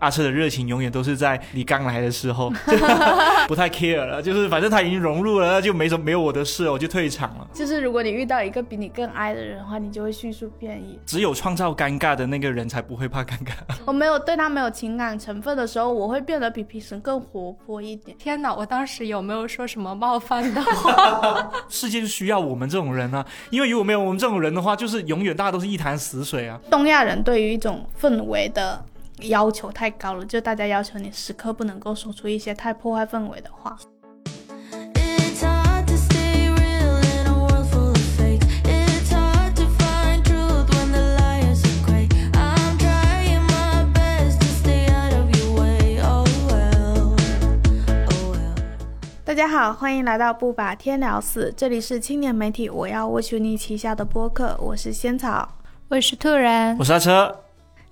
阿车的热情永远都是在你刚来的时候，不太 care 了，就是反正他已经融入了，那就没什么没有我的事了，我就退场了。就是如果你遇到一个比你更爱的人的话，你就会迅速变异。只有创造尴尬的那个人才不会怕尴尬。我没有对他没有情感成分的时候，我会变得比平时更活泼一点。天哪，我当时有没有说什么冒犯的话？世界就需要我们这种人啊，因为如果没有我们这种人的话，就是永远大家都是一潭死水啊。东亚人对于一种氛围的要求太高了，就大家要求你时刻不能够说出一些太破坏氛围的话。It's hard to stay real in a world full of fake. It's hard to find truth when the liars are great. I'm trying my best to stay out of your way. Oh well, oh well. 大家好，欢迎来到不把天聊死，这里是青年媒体我要我求你旗下的播客，我是仙草。我是兔然我，刹车，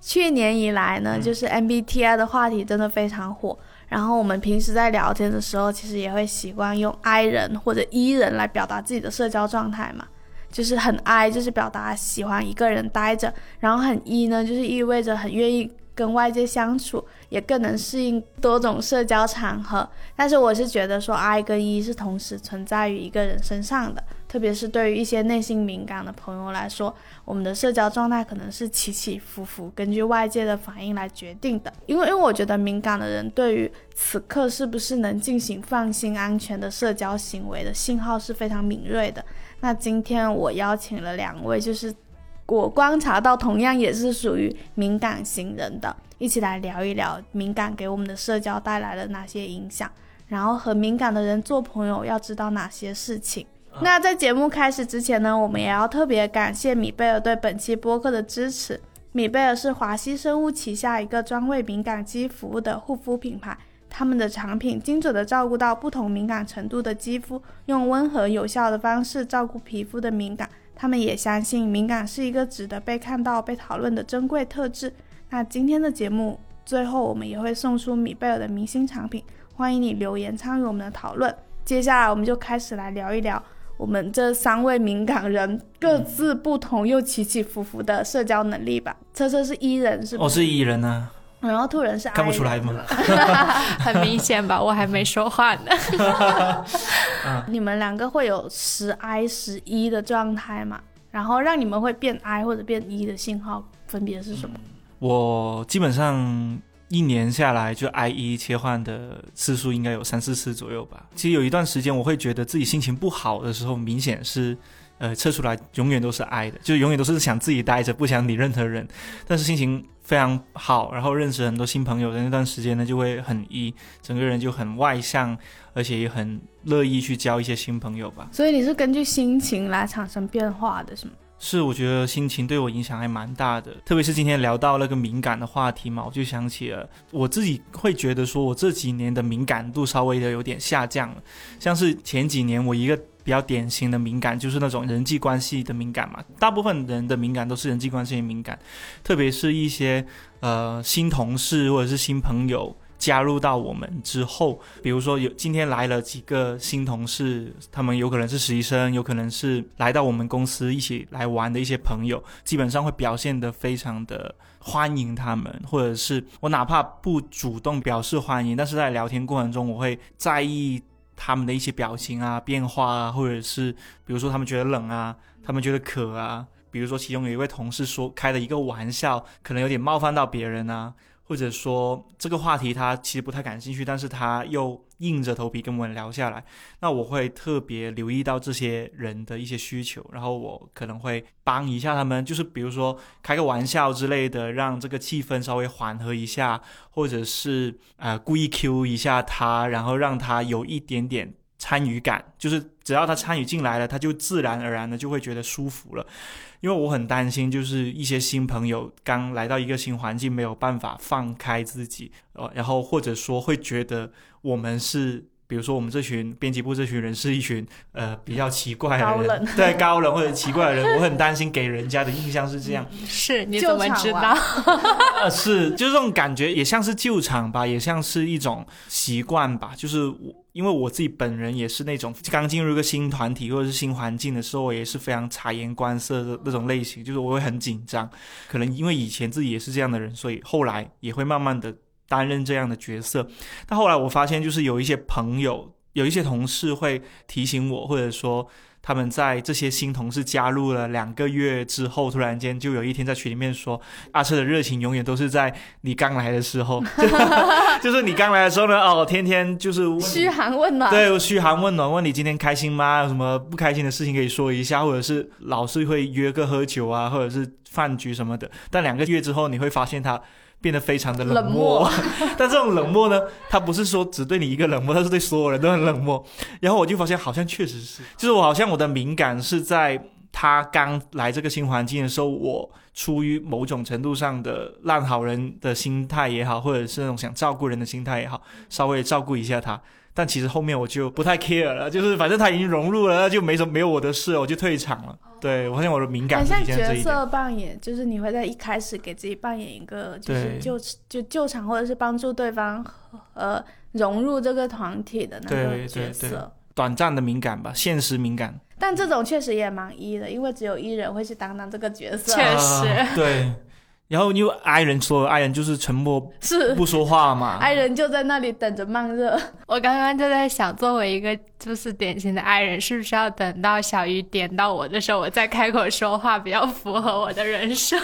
去年以来呢，就是 MBTI 的话题真的非常火。然后我们平时在聊天的时候，其实也会习惯用 I 人或者 E 人来表达自己的社交状态嘛。就是很 I，就是表达喜欢一个人待着；然后很 E 呢，就是意味着很愿意跟外界相处，也更能适应多种社交场合。但是我是觉得说 I 跟 E 是同时存在于一个人身上的，特别是对于一些内心敏感的朋友来说，我们的社交状态可能是起起伏伏，根据外界的反应来决定的。因为，因为我觉得敏感的人对于此刻是不是能进行放心、安全的社交行为的信号是非常敏锐的。那今天我邀请了两位，就是我观察到同样也是属于敏感型人的，一起来聊一聊敏感给我们的社交带来了哪些影响，然后和敏感的人做朋友要知道哪些事情。那在节目开始之前呢，我们也要特别感谢米贝尔对本期播客的支持。米贝尔是华西生物旗下一个专为敏感肌服务的护肤品牌，他们的产品精准地照顾到不同敏感程度的肌肤，用温和有效的方式照顾皮肤的敏感。他们也相信敏感是一个值得被看到、被讨论的珍贵特质。那今天的节目最后，我们也会送出米贝尔的明星产品，欢迎你留言参与我们的讨论。接下来我们就开始来聊一聊我们这三位敏感人各自不同又起起伏伏的社交能力吧。车车是 E 人是不我是 E 人啊，然后兔人是 I 看不出来人吗？很明显吧？我还没说话呢。你们两个会有十 I 十一的状态嘛？然后让你们会变 I 或者变 E 的信号分别是什么？我基本上一年下来就 I E 切换的次数应该有三四次左右吧。其实有一段时间我会觉得自己心情不好的时候，明显是。呃，测出来永远都是 I 的，就永远都是想自己待着，不想理任何人。但是心情非常好，然后认识很多新朋友的那段时间呢，就会很 E，整个人就很外向，而且也很乐意去交一些新朋友吧。所以你是根据心情来产生变化的，是吗？是，我觉得心情对我影响还蛮大的，特别是今天聊到那个敏感的话题嘛，我就想起了我自己会觉得说，我这几年的敏感度稍微的有点下降了，像是前几年我一个比较典型的敏感就是那种人际关系的敏感嘛，大部分人的敏感都是人际关系的敏感，特别是一些呃新同事或者是新朋友。加入到我们之后，比如说有今天来了几个新同事，他们有可能是实习生，有可能是来到我们公司一起来玩的一些朋友，基本上会表现得非常的欢迎他们，或者是我哪怕不主动表示欢迎，但是在聊天过程中，我会在意他们的一些表情啊、变化啊，或者是比如说他们觉得冷啊，他们觉得渴啊，比如说其中有一位同事说开的一个玩笑，可能有点冒犯到别人啊。或者说这个话题他其实不太感兴趣，但是他又硬着头皮跟我们聊下来，那我会特别留意到这些人的一些需求，然后我可能会帮一下他们，就是比如说开个玩笑之类的，让这个气氛稍微缓和一下，或者是呃故意 Q 一下他，然后让他有一点点参与感，就是只要他参与进来了，他就自然而然的就会觉得舒服了。因为我很担心，就是一些新朋友刚来到一个新环境，没有办法放开自己，呃，然后或者说会觉得我们是，比如说我们这群编辑部这群人是一群呃比较奇怪的人，高 对高冷或者奇怪的人，我很担心给人家的印象是这样，是你怎么知道？呃，是，就是这种感觉，也像是救场吧，也像是一种习惯吧。就是我，因为我自己本人也是那种刚进入一个新团体或者是新环境的时候，我也是非常察言观色的那种类型，就是我会很紧张。可能因为以前自己也是这样的人，所以后来也会慢慢的担任这样的角色。但后来我发现，就是有一些朋友、有一些同事会提醒我，或者说他们在这些新同事加入了两个月之后，突然间就有一天在群里面说，阿车的热情永远都是在你刚来的时候，就是你刚来的时候呢，哦，天天就是嘘寒问暖，对，嘘寒问暖，问你今天开心吗？有什么不开心的事情可以说一下，或者是老是会约个喝酒啊，或者是饭局什么的。但两个月之后，你会发现他变得非常的冷漠。冷 但这种冷漠呢，他不是说只对你一个冷漠，他是对所有人都很冷漠。然后我就发现，好像确实是，就是我好像我的敏感是在他刚来这个新环境的时候，我出于某种程度上的烂好人的心态也好，或者是那种想照顾人的心态也好，稍微照顾一下他。但其实后面我就不太 care 了，就是反正他已经融入了，那就没什么没有我的事了，我就退场了。对我发现我的敏感很像角。色扮演，就是你会在一开始给自己扮演一个，就是救就救场或者是帮助对方呃融入这个团体的那对个对对角色。短暂的敏感吧，现实敏感。但这种确实也蛮一的，因为只有一人会去担当这个角色。确实啊对。然后因为 I 人说，I 人就是沉默是不说话嘛。，I 人就在那里等着慢热。我刚刚就在想，作为一个就是典型的爱人，是不是要等到小鱼点到我的时候，我再开口说话，比较符合我的人设？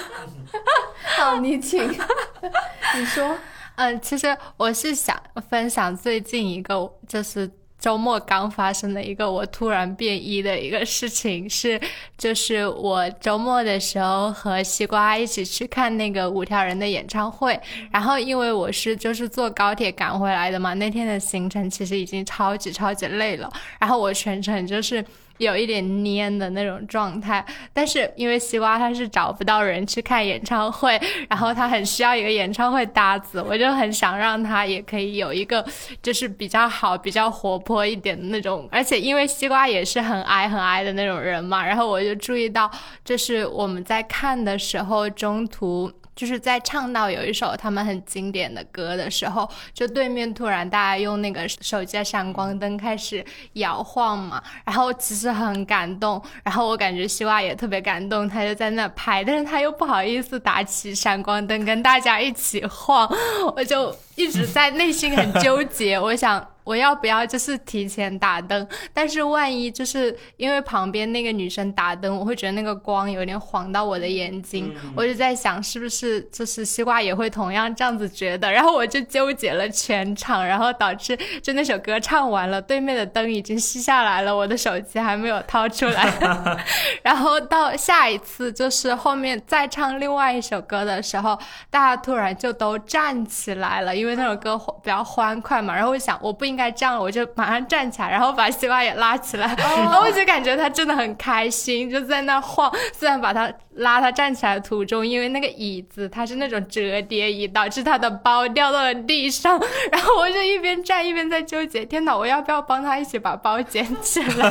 好，你请，你说。嗯，其实我是想分享最近一个，就是周末刚发生的一个我突然变一的一个事情，是就是我周末的时候和西瓜一起去看那个五条人的演唱会，然后因为我是就是坐高铁赶回来的嘛，那天的行程其实已经超级超级累了，然后我全程就是。有一点蔫的那种状态，但是因为西瓜他是找不到人去看演唱会，然后他很需要一个演唱会搭子，我就很想让他也可以有一个就是比较好、比较活泼一点的那种，而且因为西瓜也是很矮很矮的那种人嘛，然后我就注意到，就是我们在看的时候中途。就是在唱到有一首他们很经典的歌的时候，就对面突然大家用那个手机的闪光灯开始摇晃嘛，然后其实很感动，然后我感觉西瓜也特别感动，他就在那拍，但是他又不好意思打起闪光灯跟大家一起晃，我就一直在内心很纠结，我想。我要不要就是提前打灯？但是万一就是因为旁边那个女生打灯，我会觉得那个光有点晃到我的眼睛，我就在想是不是就是西瓜也会同样这样子觉得，然后我就纠结了全场，然后导致就那首歌唱完了，对面的灯已经熄下来了，我的手机还没有掏出来，然后到下一次就是后面再唱另外一首歌的时候，大家突然就都站起来了，因为那首歌比较欢快嘛，然后我想我不应该这样，我就马上站起来，然后把西瓜也拉起来，然后我就感觉他真的很开心，就在那晃。虽然把他拉他站起来的途中，因为那个椅子它是那种折叠椅，导致他的包掉到了地上，然后我就一边站一边在纠结，天哪，我要不要帮他一起把包捡起来？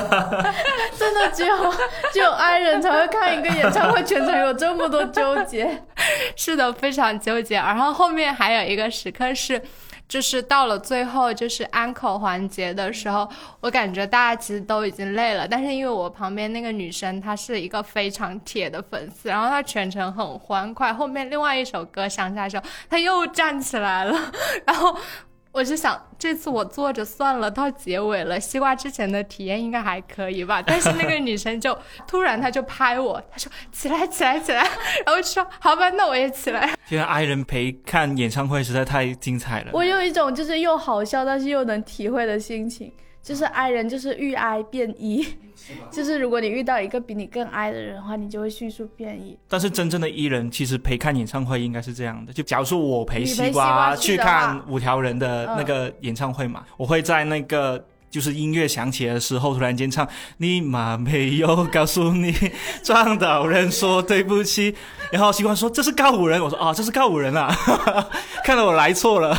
真的只有只有爱人才会看一个演唱会，全程有这么多纠结。是的，非常纠结。然后后面还有一个时刻是。就是到了最后，就是安口环节的时候，我感觉大家其实都已经累了，但是因为我旁边那个女生她是一个非常铁的粉丝，然后她全程很欢快，后面另外一首歌响起来的时候，她又站起来了，然后。我是想，这次我坐着算了，到结尾了。西瓜之前的体验应该还可以吧？但是那个女生就突然，她就拍我，她说起来，起来，起来，然后就说好吧，那我也起来。现在 I 人陪看演唱会实在太精彩了。我有一种就是又好笑，但是又能体会的心情，就是 I 人就是遇 I 变 E，就是如果你遇到一个比你更 I 的人的话，你就会迅速变 E。但是真正的艺人其实陪看演唱会应该是这样的，就假如说我陪西西瓜去看五条人的那个演唱会嘛，我会在那个。就是音乐响起的时候，突然间唱“你妈没有告诉你，撞到人说对不起”，然后西瓜说这是告五人，我说啊这是告五人啊，看来我来错了。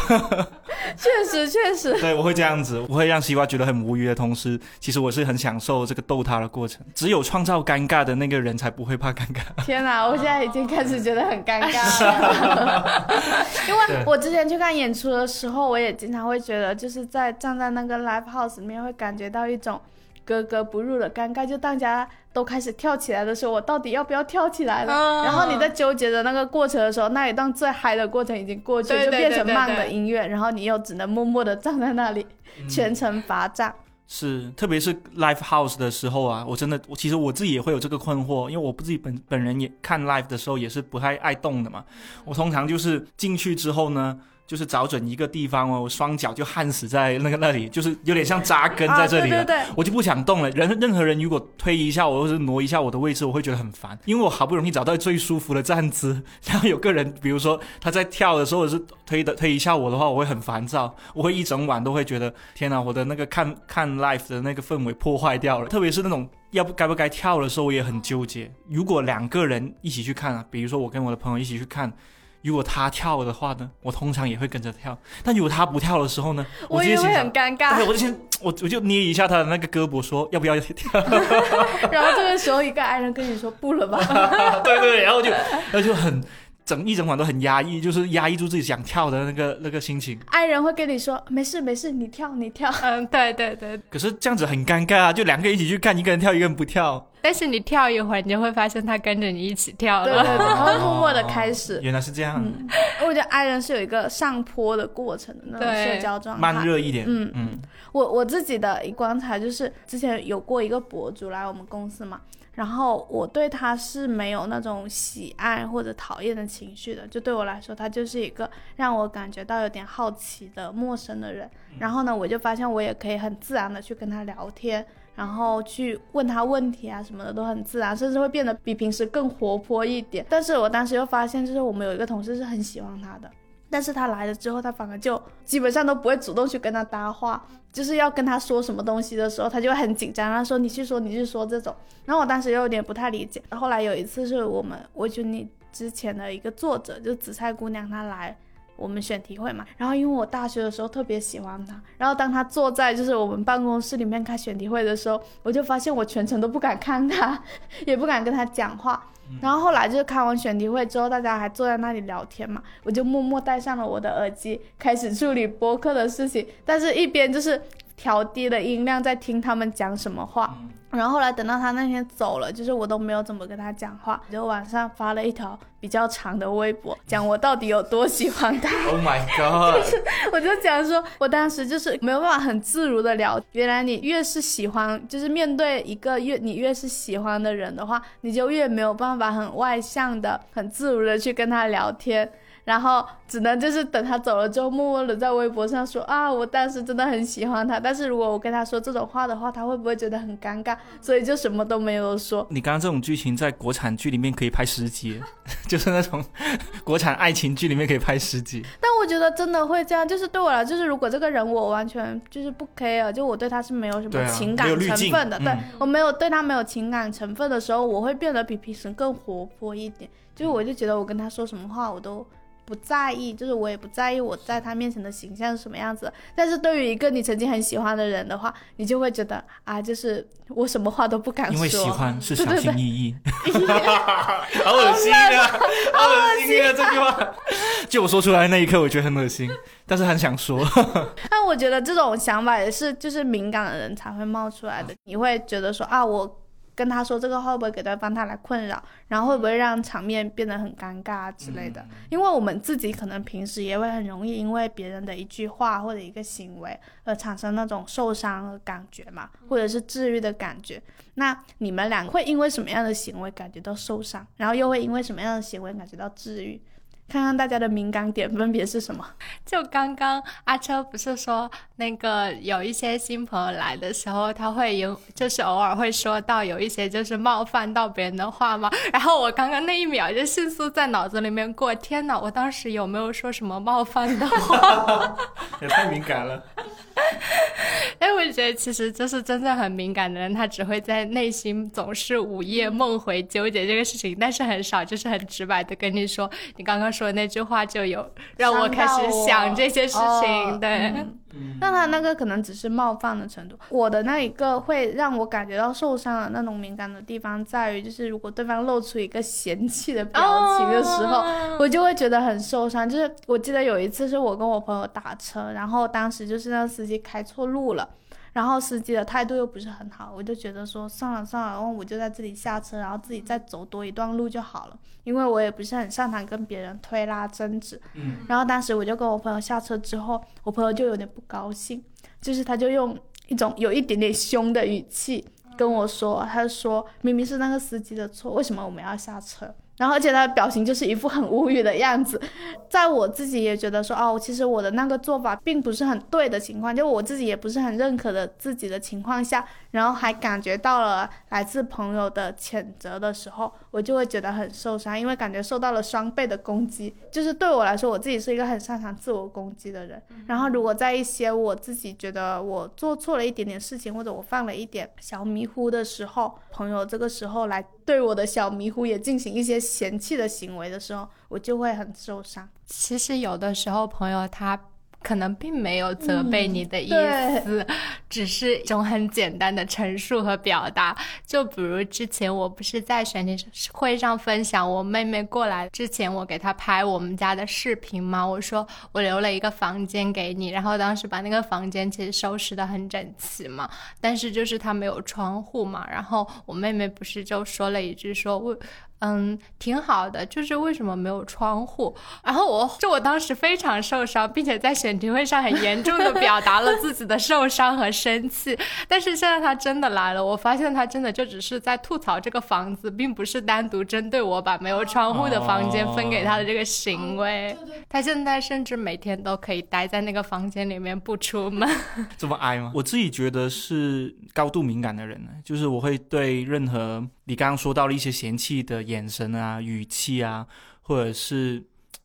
确实，确实，对，我会这样子，我会让西瓜觉得很无语的同时，其实我是很享受这个逗他的过程。只有创造尴尬的那个人才不会怕尴尬。天哪，我现在已经开始觉得很尴尬了。因为我之前去看演出的时候，我也经常会觉得，就是在站在那个 live house 里面，会感觉到一种格格不入的尴尬，就大家都开始跳起来的时候，我到底要不要跳起来了？嗯然后你在纠结的那个过程的时候，那一段最嗨的过程已经过去，对对就变成慢的音乐，然后你又只能默默的站在那里，全程罚站。是，特别是 live house 的时候啊，我真的，我其实我自己也会有这个困惑，因为我自己本本人也看 live 的时候也是不太爱动的嘛。我通常就是进去之后呢，就是找准一个地方哦，我双脚就焊死在那个那里，就是有点像扎根在这里了。啊、对对对，我就不想动了。人任何人如果推一下我，或者挪一下我的位置，我会觉得很烦，因为我好不容易找到最舒服的站姿，然后有个人，比如说他在跳的时候，是推的推一下我的话，我会很烦躁，我会一整晚都会觉得天哪，我的那个看看 life 的那个氛围破坏掉了。特别是那种要不该不该跳的时候，我也很纠结。如果两个人一起去看啊，比如说我跟我的朋友一起去看。如果他跳的话呢，我通常也会跟着跳。但如果他不跳的时候呢，我就很尴尬对，。我就先我我就捏一下他的那个胳膊，说要不要跳？然后这个时候一个爱人跟你说不了吧，对对，然后就然后就很整一整晚都很压抑，就是压抑住自己想跳的那个那个心情。爱人会跟你说没事没事，你跳你跳。嗯，对对对。可是这样子很尴尬啊，就两个一起去看，一个人跳，一个人不跳。但是你跳一会儿，你就会发现他跟着你一起跳对对对，了。然后 默默的开始。原来是这样，嗯，我觉得爱人是有一个上坡的过程的那种对社交状态。慢热一点。嗯嗯，我我自己的一观察就是，之前有过一个博主来我们公司嘛，然后我对他是没有那种喜爱或者讨厌的情绪的，就对我来说，他就是一个让我感觉到有点好奇的陌生的人。然后呢，我就发现我也可以很自然的去跟他聊天。然后去问他问题啊什么的都很自然，甚至会变得比平时更活泼一点。但是我当时又发现，就是我们有一个同事是很喜欢他的，但是他来了之后，他反而就基本上都不会主动去跟他搭话，就是要跟他说什么东西的时候，他就很紧张，他说你去说你去说这种。然后我当时又有点不太理解。后来有一次是我们我觉得你之前的一个作者，就紫菜姑娘，她来。我们选题会嘛，然后因为我大学的时候特别喜欢他，然后当他坐在就是我们办公室里面开选题会的时候，我就发现我全程都不敢看他，也不敢跟他讲话。然后后来就是开完选题会之后，大家还坐在那里聊天嘛，我就默默戴上了我的耳机，开始处理播客的事情，但是一边就是调低了音量在听他们讲什么话。然后后来等到他那天走了，就是我都没有怎么跟他讲话，就晚上发了一条比较长的微博，讲我到底有多喜欢他。Oh my god！就是我就讲说，我当时就是没有办法很自如的聊。原来你越是喜欢，就是面对一个越你越是喜欢的人的话，你就越没有办法很外向的、很自如的去跟他聊天。然后只能就是等他走了之后，默默的在微博上说啊，我当时真的很喜欢他。但是如果我跟他说这种话的话，他会不会觉得很尴尬？所以就什么都没有说。你刚刚这种剧情在国产剧里面可以拍十集，就是那种国产爱情剧里面可以拍十集。但我觉得真的会这样，就是对我来，就是如果这个人我完全就是不 care，就我对他是没有什么情感成分的，对嗯我没有对他没有情感成分的时候，我会变得比平时更活泼一点。就是我就觉得我跟他说什么话我都不在意，就是我也不在意我在他面前的形象是什么样子。但是对于一个你曾经很喜欢的人的话，你就会觉得啊，就是我什么话都不敢说，因为喜欢是小心 翼翼，好恶心啊，好恶心啊！这句话，就我说出来那一刻，我觉得很恶心，但是很想说。但我觉得这种想法也是，就是敏感的人才会冒出来的。你会觉得说啊，我跟他说这个话会不会给对方带来困扰，然后会不会让场面变得很尴尬啊之类的？因为我们自己可能平时也会很容易因为别人的一句话或者一个行为而产生那种受伤的感觉嘛，或者是治愈的感觉。那你们俩会因为什么样的行为感觉到受伤，然后又会因为什么样的行为感觉到治愈？看看大家的敏感点分别是什么？就刚刚阿车不是说那个有一些新朋友来的时候，他会有就是偶尔会说到有一些就是冒犯到别人的话吗？然后我刚刚那一秒就迅速在脑子里面过，天哪，我当时有没有说什么冒犯的话？也太敏感了。哎，我觉得其实就是真正很敏感的人，他只会在内心总是午夜梦回纠结这个事情，但是很少就是很直白的跟你说，你刚刚说的那句话就有让我开始想这些事情，哦对。嗯那他那个可能只是冒犯的程度，我的那一个会让我感觉到受伤的那种敏感的地方在于，就是如果对方露出一个嫌弃的表情的时候，哦我就会觉得很受伤。就是我记得有一次是我跟我朋友打车，然后当时就是那个司机开错路了。然后司机的态度又不是很好，我就觉得说算了算了，然后我就在这里下车，然后自己再走多一段路就好了，因为我也不是很擅长跟别人推拉争执。嗯，然后当时我就跟我朋友下车之后，我朋友就有点不高兴，就是他就用一种有一点点凶的语气跟我说，他说明明是那个司机的错，为什么我们要下车？然后而且他的表情就是一副很无语的样子，在我自己也觉得说，哦，其实我的那个做法并不是很对的情况，就我自己也不是很认可的自己的情况下，然后还感觉到了来自朋友的谴责的时候，我就会觉得很受伤，因为感觉受到了双倍的攻击。就是对我来说，我自己是一个很擅长自我攻击的人，然后如果在一些我自己觉得我做错了一点点事情，或者我犯了一点小迷糊的时候，朋友这个时候来对我的小迷糊也进行一些嫌弃的行为的时候，我就会很受伤。其实有的时候朋友他可能并没有责备你的意对思，只是一种很简单的陈述和表达。就比如之前我不是在选题会上分享我妹妹过来之前，我给她拍我们家的视频嘛，我说我留了一个房间给你，然后当时把那个房间其实收拾的很整齐嘛，但是就是它没有窗户嘛，然后我妹妹不是就说了一句说为。嗯，挺好的，就是为什么没有窗户？然后我就我当时非常受伤，并且在选题会上很严重的表达了自己的受伤和生气。但是现在他真的来了，我发现他真的就只是在吐槽这个房子，并不是单独针对我把没有窗户的房间分给他的这个行为。他现在甚至每天都可以待在那个房间里面不出门。这么哀吗？我自己觉得是高度敏感的人呢，就是我会对任何你刚刚说到了一些嫌弃的眼神啊、语气啊，或者是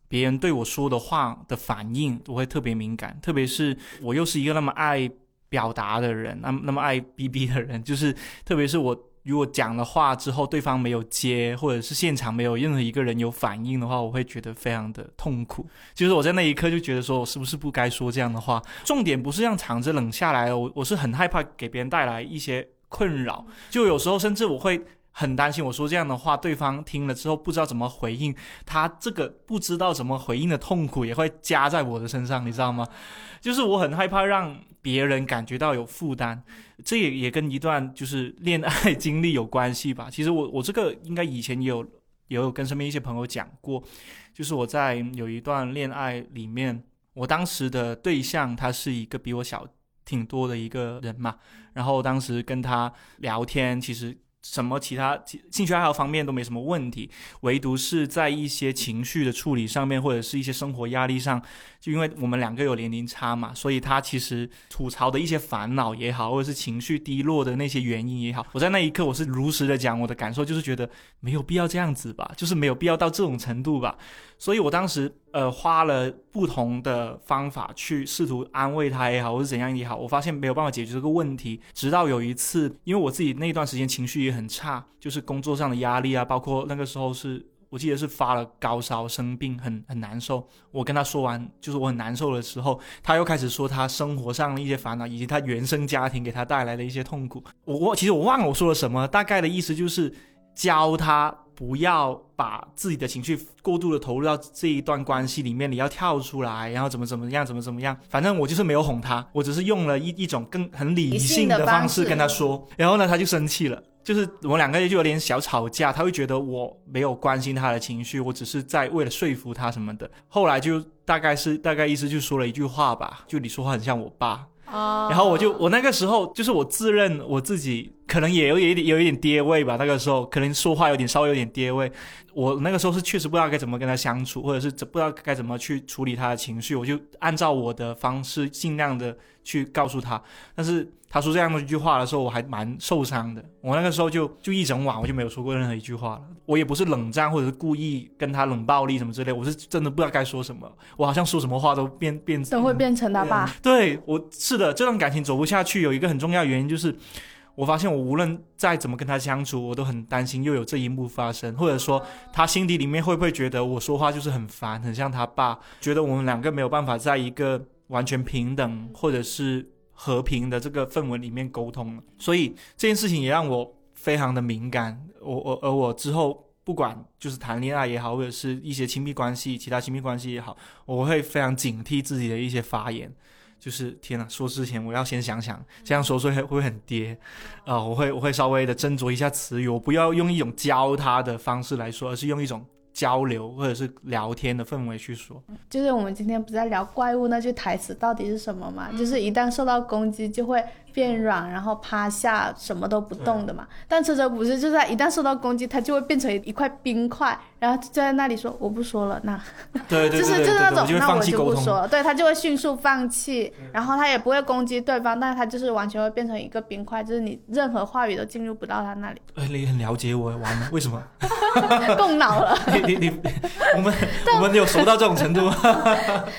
别人对我说的话的反应，我会特别敏感。特别是我又是一个那么爱表达的人，那么那么爱逼逼的人，就是特别是我如果讲了话之后，对方没有接，或者是现场没有任何一个人有反应的话，我会觉得非常的痛苦。就是我在那一刻就觉得说，我是不是不该说这样的话？重点不是让场子冷下来，我我是很害怕给别人带来一些困扰，就有时候甚至我会。很担心我说这样的话，对方听了之后不知道怎么回应，他这个不知道怎么回应的痛苦也会加在我的身上，你知道吗？就是我很害怕让别人感觉到有负担，这也也跟一段就是恋爱经历有关系吧。其实我我这个应该以前也有也有跟身边一些朋友讲过，就是我在有一段恋爱里面，我当时的对象他是一个比我小挺多的一个人嘛，然后当时跟他聊天，其实。什么其他兴趣爱好方面都没什么问题，唯独是在一些情绪的处理上面，或者是一些生活压力上，就因为我们两个有年龄差嘛，所以他其实吐槽的一些烦恼也好，或者是情绪低落的那些原因也好，我在那一刻我是如实的讲我的感受，就是觉得没有必要这样子吧，就是没有必要到这种程度吧，所以我当时呃花了不同的方法去试图安慰他也好，或者怎样也好，我发现没有办法解决这个问题，直到有一次，因为我自己那段时间情绪也很差，就是工作上的压力啊，包括那个时候是我记得是发了高烧，生病很很难受。我跟他说完，就是我很难受的时候，他又开始说他生活上的一些烦恼，以及他原生家庭给他带来的一些痛苦。我我其实我忘了我说了什么，大概的意思就是教他不要把自己的情绪过度的投入到这一段关系里面，你要跳出来，然后怎么怎么样，怎么怎么样。反正我就是没有哄他，我只是用了一一种更很理性的方式跟他说，然后呢，他就生气了。就是我们两个就有点小吵架，他会觉得我没有关心他的情绪，我只是在为了说服他什么的。后来就大概是大概意思就说了一句话吧，就你说话很像我爸。然后我就我那个时候就是我自认我自己可能也有一点有一点爹味吧，那个时候可能说话有点稍微有点爹味。我那个时候是确实不知道该怎么跟他相处，或者是不知道该怎么去处理他的情绪，我就按照我的方式尽量的去告诉他。但是他说这样的一句话的时候，我还蛮受伤的。我那个时候就就一整晚我就没有说过任何一句话了。我也不是冷战或者是故意跟他冷暴力什么之类，我是真的不知道该说什么。我好像说什么话都变变都会变成他爸。对我是的，这段感情走不下去，有一个很重要的原因就是，我发现我无论再怎么跟他相处，我都很担心又有这一幕发生，或者说他心底里面会不会觉得我说话就是很烦，很像他爸，觉得我们两个没有办法在一个完全平等或者是和平的这个氛围里面沟通了。所以这件事情也让我非常的敏感，我我而我之后。不管就是谈恋爱也好，或者是一些亲密关系、其他亲密关系也好，我会非常警惕自己的一些发言。就是天呐，说之前我要先想想，这样说会会不会很跌？啊、我会我会稍微的斟酌一下词语，我不要用一种教他的方式来说，而是用一种交流或者是聊天的氛围去说。就是我们今天不是在聊怪物那句台词到底是什么嘛？就是一旦受到攻击就会变软，然后趴下，什么都不动的嘛。但车车不是，就是他一旦受到攻击，他就会变成一块冰块，然后就在那里说我不说了，那对对 就是对对对，就是那种那我就。不说了，对他就会迅速放弃，然后他也不会攻击对方，但是他就是完全会变成一个冰块，就是你任何话语都进入不到他那里，哎，你很了解我，完了，为什么？动脑了。你你你，我们我们有熟到这种程度吗？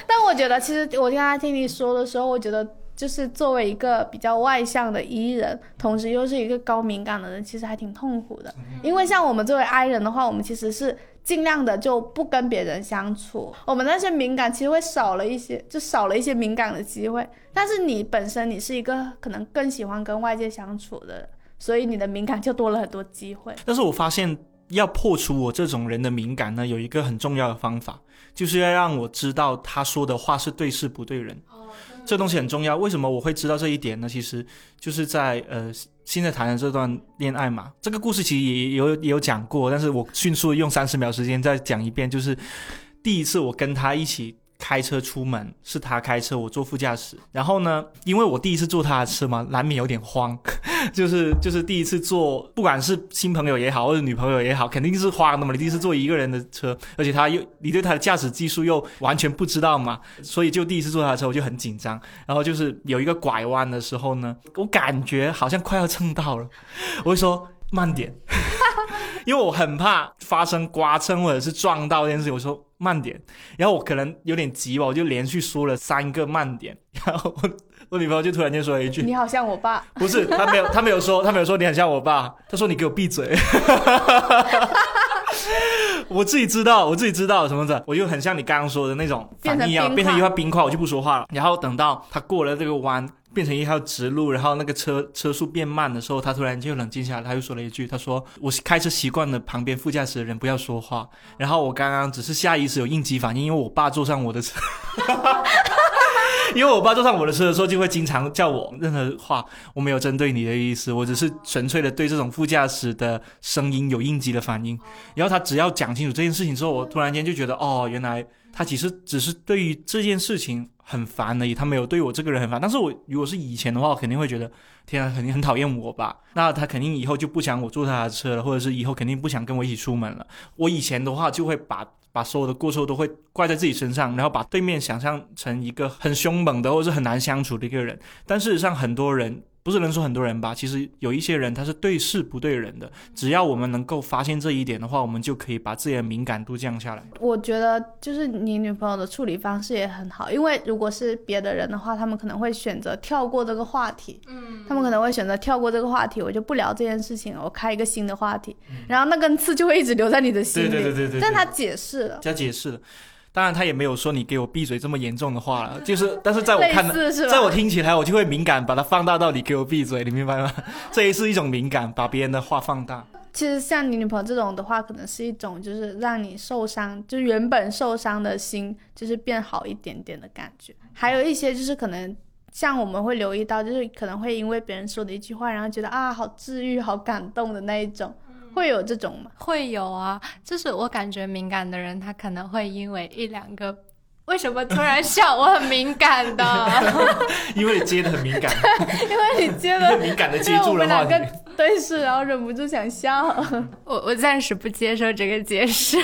但我觉得，其实我刚才听你说的时候，我觉得就是作为一个比较外向的 E 人，同时又是一个高敏感的人，其实还挺痛苦的。因为像我们作为 I 人的话，我们其实是尽量的就不跟别人相处，我们那些敏感其实会少了一些，就少了一些敏感的机会。但是你本身你是一个可能更喜欢跟外界相处的人，所以你的敏感就多了很多机会。但是我发现要破除我这种人的敏感呢，有一个很重要的方法，就是要让我知道他说的话是对事不对人。这东西很重要。为什么我会知道这一点呢？其实就是在呃现在谈的这段恋爱嘛，这个故事其实也有也有讲过，但是我迅速用三十秒时间再讲一遍，就是第一次我跟他一起。开车出门是他开车，我坐副驾驶。然后呢，因为我第一次坐他的车嘛，难免有点慌，就是就是第一次坐，不管是新朋友也好，或者女朋友也好，肯定是慌的嘛。你第一次坐一个人的车，而且他又你对他的驾驶技术又完全不知道嘛，所以就第一次坐他的车我就很紧张。然后就是有一个拐弯的时候呢，我感觉好像快要蹭到了，我会说慢点，因为我很怕发生刮蹭或者是撞到这件事情。我说慢点，然后我可能有点急吧，我就连续说了三个慢点，然后我我女朋友就突然间说了一句。你好像我爸，不是，他没有，他没有说，他没有说你很像我爸，他说你给我闭嘴。我自己知道，我自己知道什么的，我就很像你刚刚说的那种反应一样，变成一块冰块，我就不说话了。然后等到他过了这个弯，变成一条直路，然后那个车车速变慢的时候，他突然就冷静下来，他又说了一句：“他说我开车习惯了，旁边副驾驶的人不要说话。”然后我刚刚只是下意识有应激反应，因为我爸坐上我的车。因为我爸坐上我的车的时候，就会经常叫我任何话，我没有针对你的意思，我只是纯粹的对这种副驾驶的声音有应激的反应。然后他只要讲清楚这件事情之后，我突然间就觉得，哦，原来他其实只是对于这件事情很烦而已，他没有对我这个人很烦。但是我如果是以前的话，我肯定会觉得，天啊，肯定很讨厌我吧？那他肯定以后就不想我坐他的车了，或者是以后肯定不想跟我一起出门了。我以前的话就会把。把所有的过错都会怪在自己身上，然后把对面想象成一个很凶猛的或者是很难相处的一个人。但事实上，很多人不是能说很多人吧，其实有一些人他是对事不对人的。只要我们能够发现这一点的话，我们就可以把自己的敏感度降下来。我觉得就是你女朋友的处理方式也很好，因为如果是别的人的话，他们可能会选择跳过这个话题，嗯，他们可能会选择跳过这个话题，我就不聊这件事情了，我开一个新的话题，然后那根刺就会一直留在你的心里。嗯对对对对对对但他解释了，他解释了。当然，他也没有说你给我闭嘴这么严重的话了，就是，但是在我看类似是吧在我听起来，我就会敏感，把它放大到你给我闭嘴，你明白吗？这也是一种敏感，把别人的话放大。其实像你女朋友这种的话，可能是一种就是让你受伤，就原本受伤的心就是变好一点点的感觉。还有一些就是可能像我们会留意到，就是可能会因为别人说的一句话，然后觉得啊好治愈、好感动的那一种，会有这种吗？会有啊，就是我感觉敏感的人，他可能会因为一两个。为什么突然笑？我很敏感的，因为你接的很敏感，因为你接了，敏感的接住了话题。们两个对视，然后忍不住想笑。我我暂时不接受这个解释。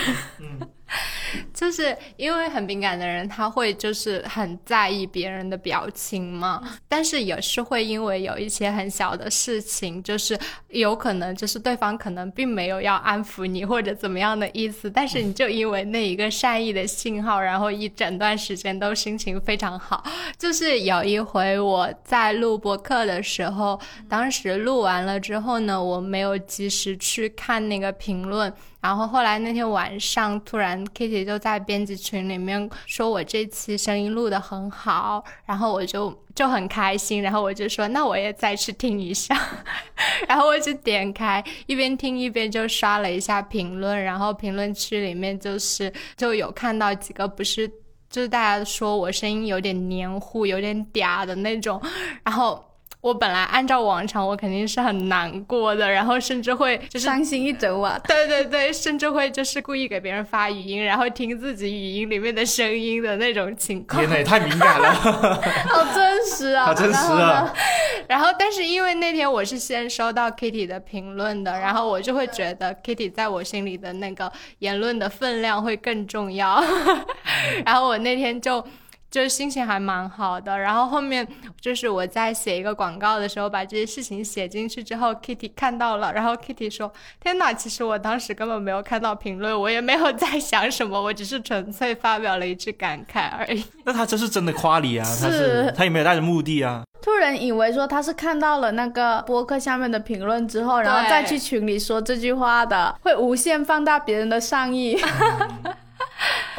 就是因为很敏感的人，他会就是很在意别人的表情嘛，但是也是会因为有一些很小的事情，就是有可能就是对方可能并没有要安抚你或者怎么样的意思，但是你就因为那一个善意的信号，然后一整段时间都心情非常好。就是有一回我在录播客的时候，当时录完了之后呢，我没有及时去看那个评论。然后后来那天晚上，突然 Kitty 就在编辑群里面说我这期声音录得很好，然后我就就很开心，然后我就说那我也再去听一下，然后我就点开一边听一边就刷了一下评论，然后评论区里面就是就有看到几个不是。就是大家说我声音有点黏糊、有点嗲的那种，然后。我本来按照往常，我肯定是很难过的，然后甚至会就是伤心一整晚。对对对，甚至会就是故意给别人发语音，然后听自己语音里面的声音的那种情况。天呐，也太敏感了，好真实啊！好真实然后呢啊！然后，但是因为那天我是先收到 Kitty 的评论的，然后我就会觉得 Kitty 在我心里的那个言论的分量会更重要。然后我那天就。就是心情还蛮好的，然后后面就是我在写一个广告的时候，把这些事情写进去之后，Kitty 看到了，然后 Kitty 说：“天哪，其实我当时根本没有看到评论，我也没有在想什么，我只是纯粹发表了一句感慨而已。那他这是真的夸你啊，他是是他也没有带着目的啊。突然以为说他是看到了那个播客下面的评论之后，然后再去群里说这句话的，会无限放大别人的善意。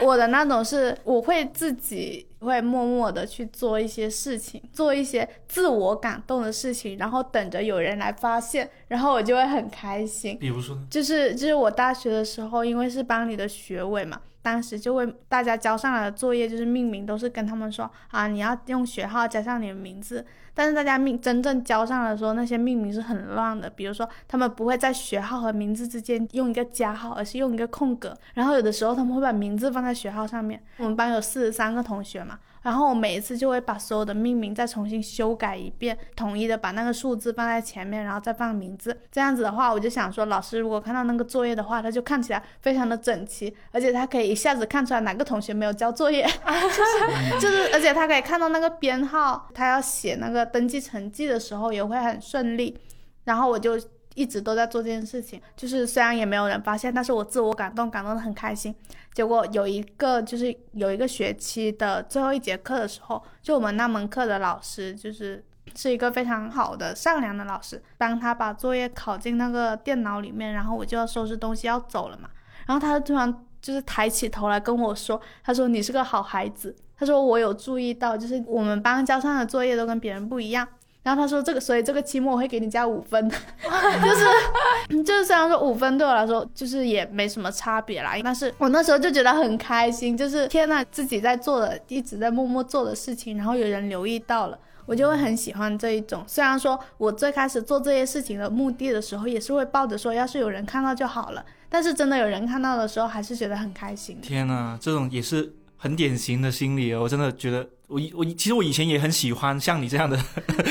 我的那种是，我会自己会默默的去做一些事情，做一些自我感动的事情，然后等着有人来发现，然后我就会很开心。比如说呢，就是就是我大学的时候，因为是班里的学委嘛，当时就会大家交上来的作业就是命名，都是跟他们说啊，你要用学号加上你的名字。但是大家命真正交上来的时候，那些命名是很乱的，比如说他们不会在学号和名字之间用一个加号，而是用一个空格。然后有的时候他们会把名字放在学号上面。我们班有四十三个同学嘛，然后我每一次就会把所有的命名再重新修改一遍，统一的把那个数字放在前面，然后再放名字。这样子的话，我就想说，老师如果看到那个作业的话，他就看起来非常的整齐，而且他可以一下子看出来哪个同学没有交作业，就是就是，而且他可以看到那个编号，他要写那个登记成绩的时候也会很顺利。然后我就一直都在做这件事情，就是虽然也没有人发现，但是我自我感动，感动的很开心。结果有一个就是有一个学期的最后一节课的时候，就我们那门课的老师就是是一个非常好的善良的老师，当他把作业拷进那个电脑里面，然后我就要收拾东西要走了嘛，然后他突然就是抬起头来跟我说，他说你是个好孩子，他说我有注意到，就是我们班交上的作业都跟别人不一样。然后他说这个，所以这个期末我会给你加五分，就是 就是虽然说五分对我来说就是也没什么差别啦，但是我那时候就觉得很开心，就是天呐，自己在做的一直在默默做的事情，然后有人留意到了。我就会很喜欢这一种，虽然说我最开始做这些事情的目的的时候，也是会抱着说，要是有人看到就好了。但是真的有人看到的时候，还是觉得很开心。天呐，这种也是很典型的心理哦，我真的觉得。我以我其实我以前也很喜欢像你这样的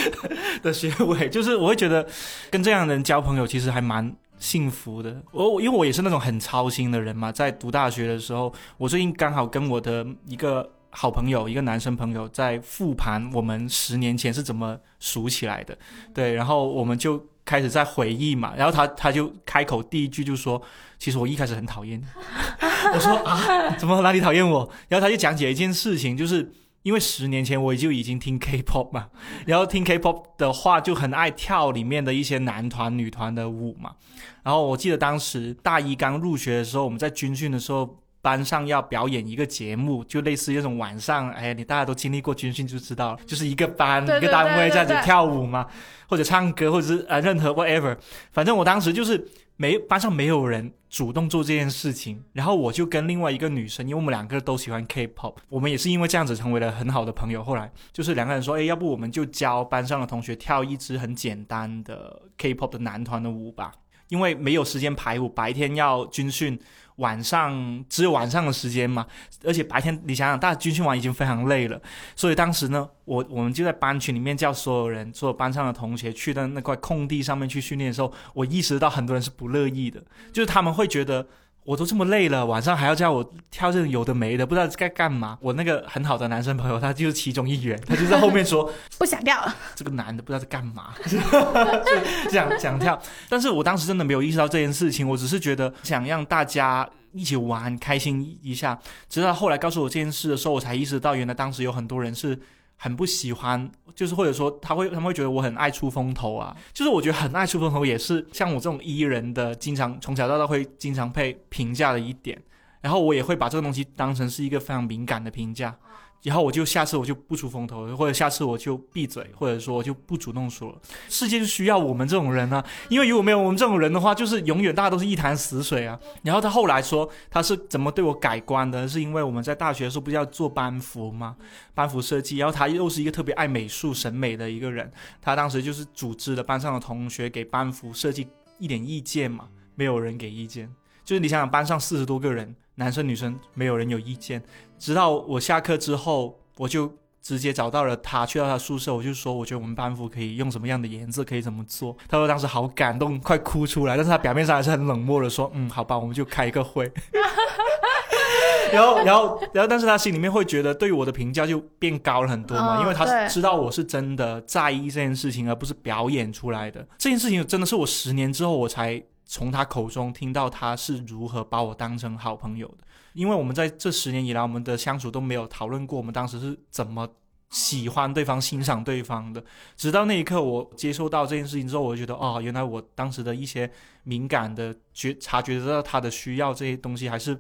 的学委，就是我会觉得跟这样的人交朋友其实还蛮幸福的。我因为我也是那种很操心的人嘛，在读大学的时候，我最近刚好跟我的一个好朋友，一个男生朋友在复盘我们十年前是怎么熟起来的，对，然后我们就开始在回忆嘛，然后他他就开口第一句就说，其实我一开始很讨厌，我说啊，怎么哪里讨厌我？然后他就讲解一件事情，就是。因为十年前我就已经听 K-pop 嘛，然后听 K-pop 的话就很爱跳里面的一些男团、女团的舞嘛。然后我记得当时大一刚入学的时候，我们在军训的时候，班上要表演一个节目，就类似于那种晚上，哎，你大家都经历过军训就知道了，就是一个班一个单位这样子跳舞嘛，或者唱歌，或者是呃任何 whatever，反正我当时就是没班上没有人主动做这件事情，然后我就跟另外一个女生，因为我们两个都喜欢 K-pop，我们也是因为这样子成为了很好的朋友。后来就是两个人说，哎，要不我们就教班上的同学跳一支很简单的 K-pop 的男团的舞吧，因为没有时间排舞，白天要军训。晚上只有晚上的时间嘛，而且白天你想想，大家军训完已经非常累了，所以当时呢，我我们就在班群里面叫所有人，所有班上的同学去到那块空地上面去训练的时候，我意识到很多人是不乐意的，就是他们会觉得。我都这么累了，晚上还要叫我跳这种有的没的，不知道该干嘛。我那个很好的男生朋友，他就是其中一员，他就在后面说不想跳了，这个男的不知道在干嘛，就想想跳。但是我当时真的没有意识到这件事情，我只是觉得想让大家一起玩开心一下。直到后来告诉我这件事的时候，我才意识到，原来当时有很多人是很不喜欢，就是或者说他会他们会觉得我很爱出风头啊。就是我觉得很爱出风头，也是像我这种 E 人的，经常从小到大会经常被评价的一点。然后我也会把这个东西当成是一个非常敏感的评价。然后我就下次我就不出风头，或者下次我就闭嘴，或者说我就不主动说了。世界就需要我们这种人啊，因为如果没有我们这种人的话，就是永远大家都是一潭死水啊。然后他后来说他是怎么对我改观的，是因为我们在大学的时候不是要做班服吗？班服设计，然后他又是一个特别爱美术审美的一个人，他当时就是组织了班上的同学给班服设计一点意见嘛，没有人给意见。就是你想想，班上四十多个人，男生女生没有人有意见。直到我下课之后，我就直接找到了他，去到他宿舍，我就说，我觉得我们班服可以用什么样的颜色，可以怎么做。他说当时好感动，快哭出来，但是他表面上还是很冷漠的说，嗯，好吧，我们就开一个会。然后，然后，然后，但是他心里面会觉得对我的评价就变高了很多嘛，嗯因为他对知道我是真的在意这件事情，而不是表演出来的。这件事情真的是我十年之后我才从他口中听到他是如何把我当成好朋友的。因为我们在这十年以来，我们的相处都没有讨论过我们当时是怎么喜欢对方、欣赏对方的。直到那一刻，我接受到这件事情之后，我就觉得，哦，原来我当时的一些敏感的觉察觉得到他的需要这些东西，还是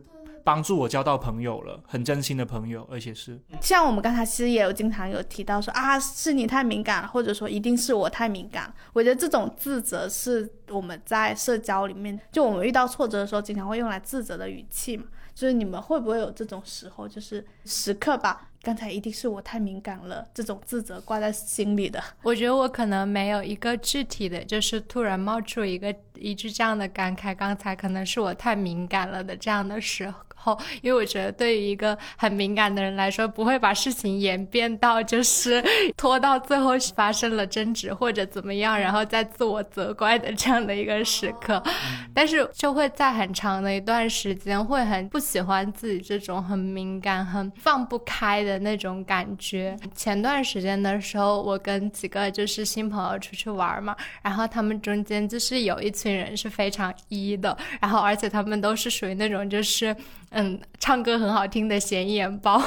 帮助我交到朋友了，很真心的朋友，而且是像我们刚才其实也有经常有提到说啊，是你太敏感了，或者说一定是我太敏感。我觉得这种自责是我们在社交里面，就我们遇到挫折的时候，经常会用来自责的语气嘛。就是你们会不会有这种时候，就是时刻把刚才一定是我太敏感了这种自责挂在心里的？我觉得我可能没有一个具体的，就是突然冒出一个一句这样的感慨，刚才可能是我太敏感了的这样的时候，因为我觉得对于一个很敏感的人来说，不会把事情演变到就是 拖到最后发生了争执或者怎么样，然后再自我责怪的这样的一个时刻，但是就会在很长的一段时间会很不喜欢自己这种很敏感、很放不开的那种感觉。前段时间的时候，我跟几个就是新朋友出去玩嘛，然后他们中间就是有一群人是非常一的，然后而且他们都是属于那种就是嗯唱歌很好听的显眼包，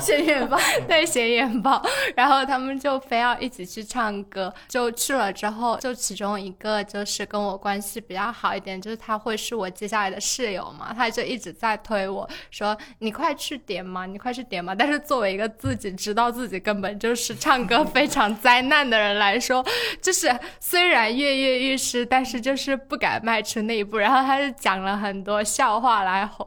显眼包，对显眼包，然后他们就非要一起去唱歌，就去了之后，就其中一个就是跟我关系比较好一点，就是他会是我接下来的室友嘛，他就一直在推我说你快去点嘛，你快去点嘛。但是作为一个自己知道自己根本就是唱歌非常灾难的人来说，就是虽然跃跃欲试，但是就是不敢迈出那一步。然后他就讲了很多笑话来哄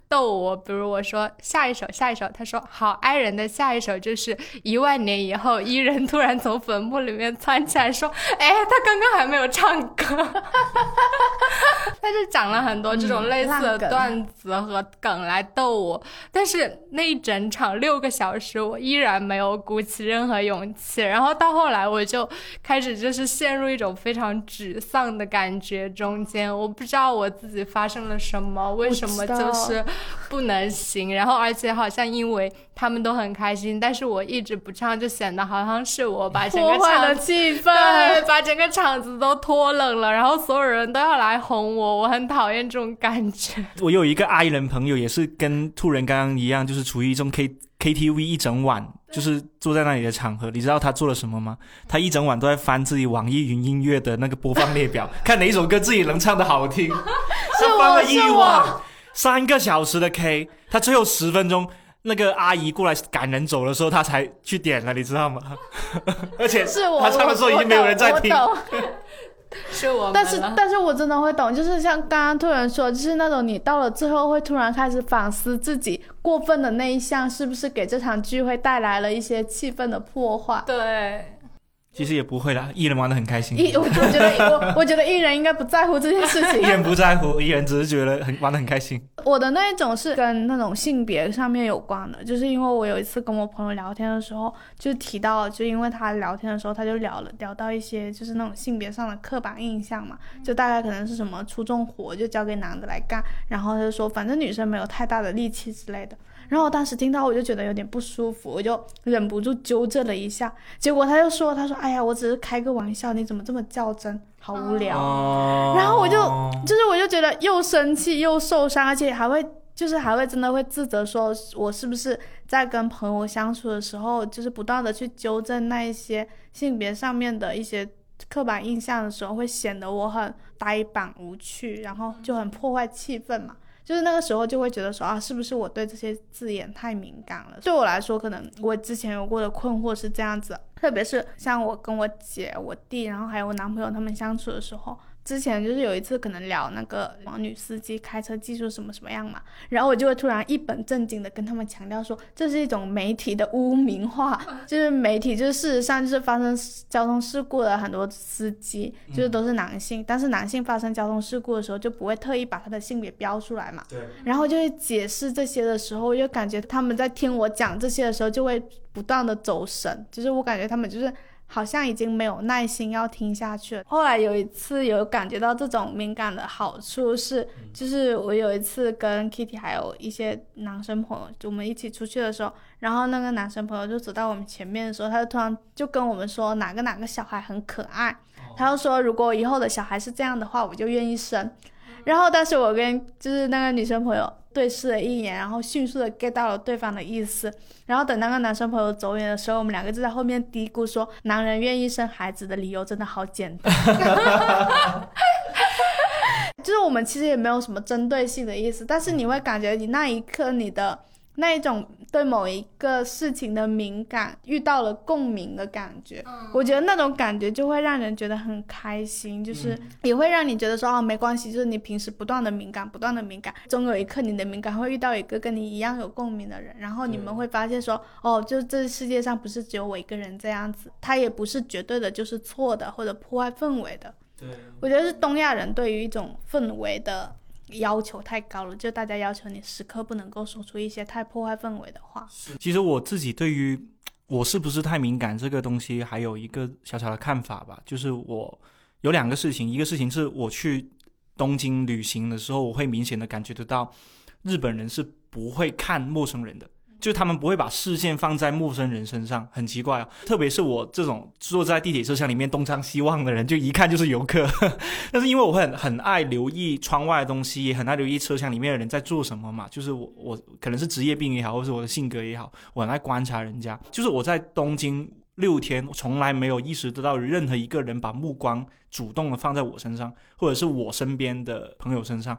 逗我，比如我说下一首下一首，他说好哀人的下一首就是一万年以后，伊人突然从坟墓里面窜起来说，哎，他刚刚还没有唱歌，他就讲了很多这种类似的段子和梗来逗我，但是那一整场六个小时，我依然没有鼓起任何勇气。然后到后来，我就开始就是陷入一种非常沮丧的感觉中间，我不知道我自己发生了什么，为什么就是不能行。然后而且好像因为他们都很开心，但是我一直不唱，就显得好像是我把整个场的气氛。对，把整个场子都拖冷了，然后所有人都要来哄我，我很讨厌这种感觉。我有一个 I 人朋友，也是跟兔人刚刚一样，就是处于一种 K KTV 一整晚，就是坐在那里的场合。你知道他做了什么吗？他一整晚都在翻自己网易云音乐的那个播放列表，看哪一首歌自己能唱的好听。他翻了一是我晚，三个小时的 K，他最后十分钟。那个阿姨过来赶人走的时候，他才去点了，你知道吗？而且是我，他唱的时候已经没有人在听。我懂我懂 是我们但是但是我真的会懂，就是像刚刚突然说，就是那种你到了最后会突然开始反思自己过分的那一项是不是给这场聚会带来了一些气氛的破坏。对，其实也不会啦，艺人玩的很开心，艺，我 我觉得我我觉得艺人应该不在乎这件事情。艺人不在乎，艺人只是觉得很玩的很开心。我的那一种是跟那种性别上面有关的，就是因为我有一次跟我朋友聊天的时候，就提到，就因为他聊天的时候，他就聊了聊到一些就是那种性别上的刻板印象嘛，就大概可能是什么出重活就交给男的来干，然后他就说反正女生没有太大的力气之类的。然后我当时听到我就觉得有点不舒服，我就忍不住纠正了一下，结果他就说他说哎呀我只是开个玩笑，你怎么这么较真，好无聊。哦然后我就就是我就觉得又生气又受伤，而且还会就是还会真的会自责，说我是不是在跟朋友相处的时候，就是不断的去纠正那一些性别上面的一些刻板印象的时候，会显得我很呆板无趣，然后就很破坏气氛嘛。就是那个时候就会觉得说啊，是不是我对这些字眼太敏感了？对我来说，可能我之前有过的困惑是这样子，特别是像我跟我姐、我弟，然后还有我男朋友他们相处的时候。之前就是有一次可能聊那个女司机开车技术什么什么样嘛，然后我就会突然一本正经的跟他们强调说，这是一种媒体的污名化，就是媒体就是事实上就是发生交通事故的很多司机就是都是男性，但是男性发生交通事故的时候就不会特意把他的性别标出来嘛，对，然后就会解释这些的时候，我就感觉他们在听我讲这些的时候就会不断的走神，就是我感觉他们就是。好像已经没有耐心要听下去了。后来有一次有感觉到这种敏感的好处是，就是我有一次跟 Kitty 还有一些男生朋友，就我们一起出去的时候，然后那个男生朋友就走到我们前面的时候，他就突然就跟我们说哪个哪个小孩很可爱，他就说如果以后的小孩是这样的话，我就愿意生。然后当时我跟就是那个女生朋友。对视了一眼，然后迅速的 get 到了对方的意思，然后等那个男生朋友走远的时候，我们两个就在后面嘀咕说：“男人愿意生孩子的理由真的好简单。”就是我们其实也没有什么针对性的意思，但是你会感觉你那一刻你的。那一种对某一个事情的敏感，遇到了共鸣的感觉，我觉得那种感觉就会让人觉得很开心，就是也会让你觉得说哦没关系，就是你平时不断的敏感，不断的敏感，总有一刻你的敏感会遇到一个跟你一样有共鸣的人，然后你们会发现说哦，就这世界上不是只有我一个人这样子，他也不是绝对的就是错的或者破坏氛围的。对，我觉得是东亚人对于一种氛围的。要求太高了，就大家要求你时刻不能够说出一些太破坏氛围的话。其实我自己对于我是不是太敏感这个东西，还有一个小小的看法吧。就是我有两个事情，一个事情是我去东京旅行的时候，我会明显的感觉得到，日本人是不会看陌生人的。就他们不会把视线放在陌生人身上，很奇怪啊。特别是我这种坐在地铁车厢里面东张西望的人，就一看就是游客。但是因为我很很爱留意窗外的东西，也很爱留意车厢里面的人在做什么嘛。就是我我可能是职业病也好，或是我的性格也好，我很爱观察人家。就是我在东京六天，从来没有意识得到任何一个人把目光主动的放在我身上，或者是我身边的朋友身上。